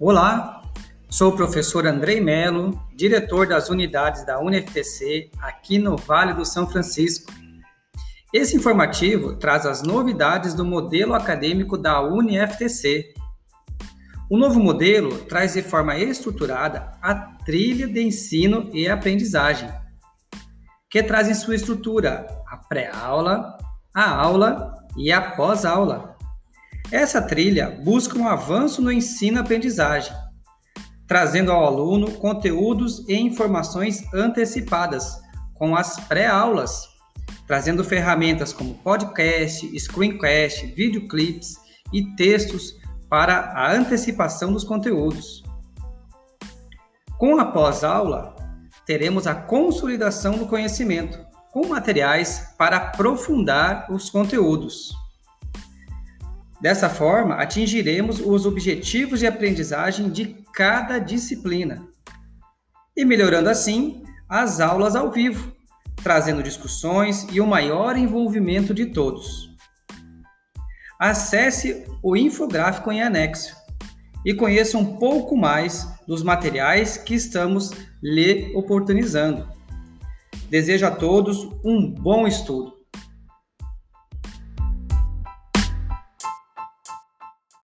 Olá, sou o professor Andrei Melo, diretor das unidades da UniFTC aqui no Vale do São Francisco. Esse informativo traz as novidades do modelo acadêmico da UniFTC. O novo modelo traz de forma estruturada a trilha de ensino e aprendizagem, que traz em sua estrutura a pré-aula, a aula e a pós-aula. Essa trilha busca um avanço no ensino-aprendizagem, trazendo ao aluno conteúdos e informações antecipadas com as pré-aulas, trazendo ferramentas como podcast, screencast, videoclips e textos para a antecipação dos conteúdos. Com a pós-aula, teremos a consolidação do conhecimento, com materiais para aprofundar os conteúdos. Dessa forma, atingiremos os objetivos de aprendizagem de cada disciplina e melhorando assim as aulas ao vivo, trazendo discussões e o maior envolvimento de todos. Acesse o infográfico em anexo e conheça um pouco mais dos materiais que estamos lhe oportunizando. Desejo a todos um bom estudo.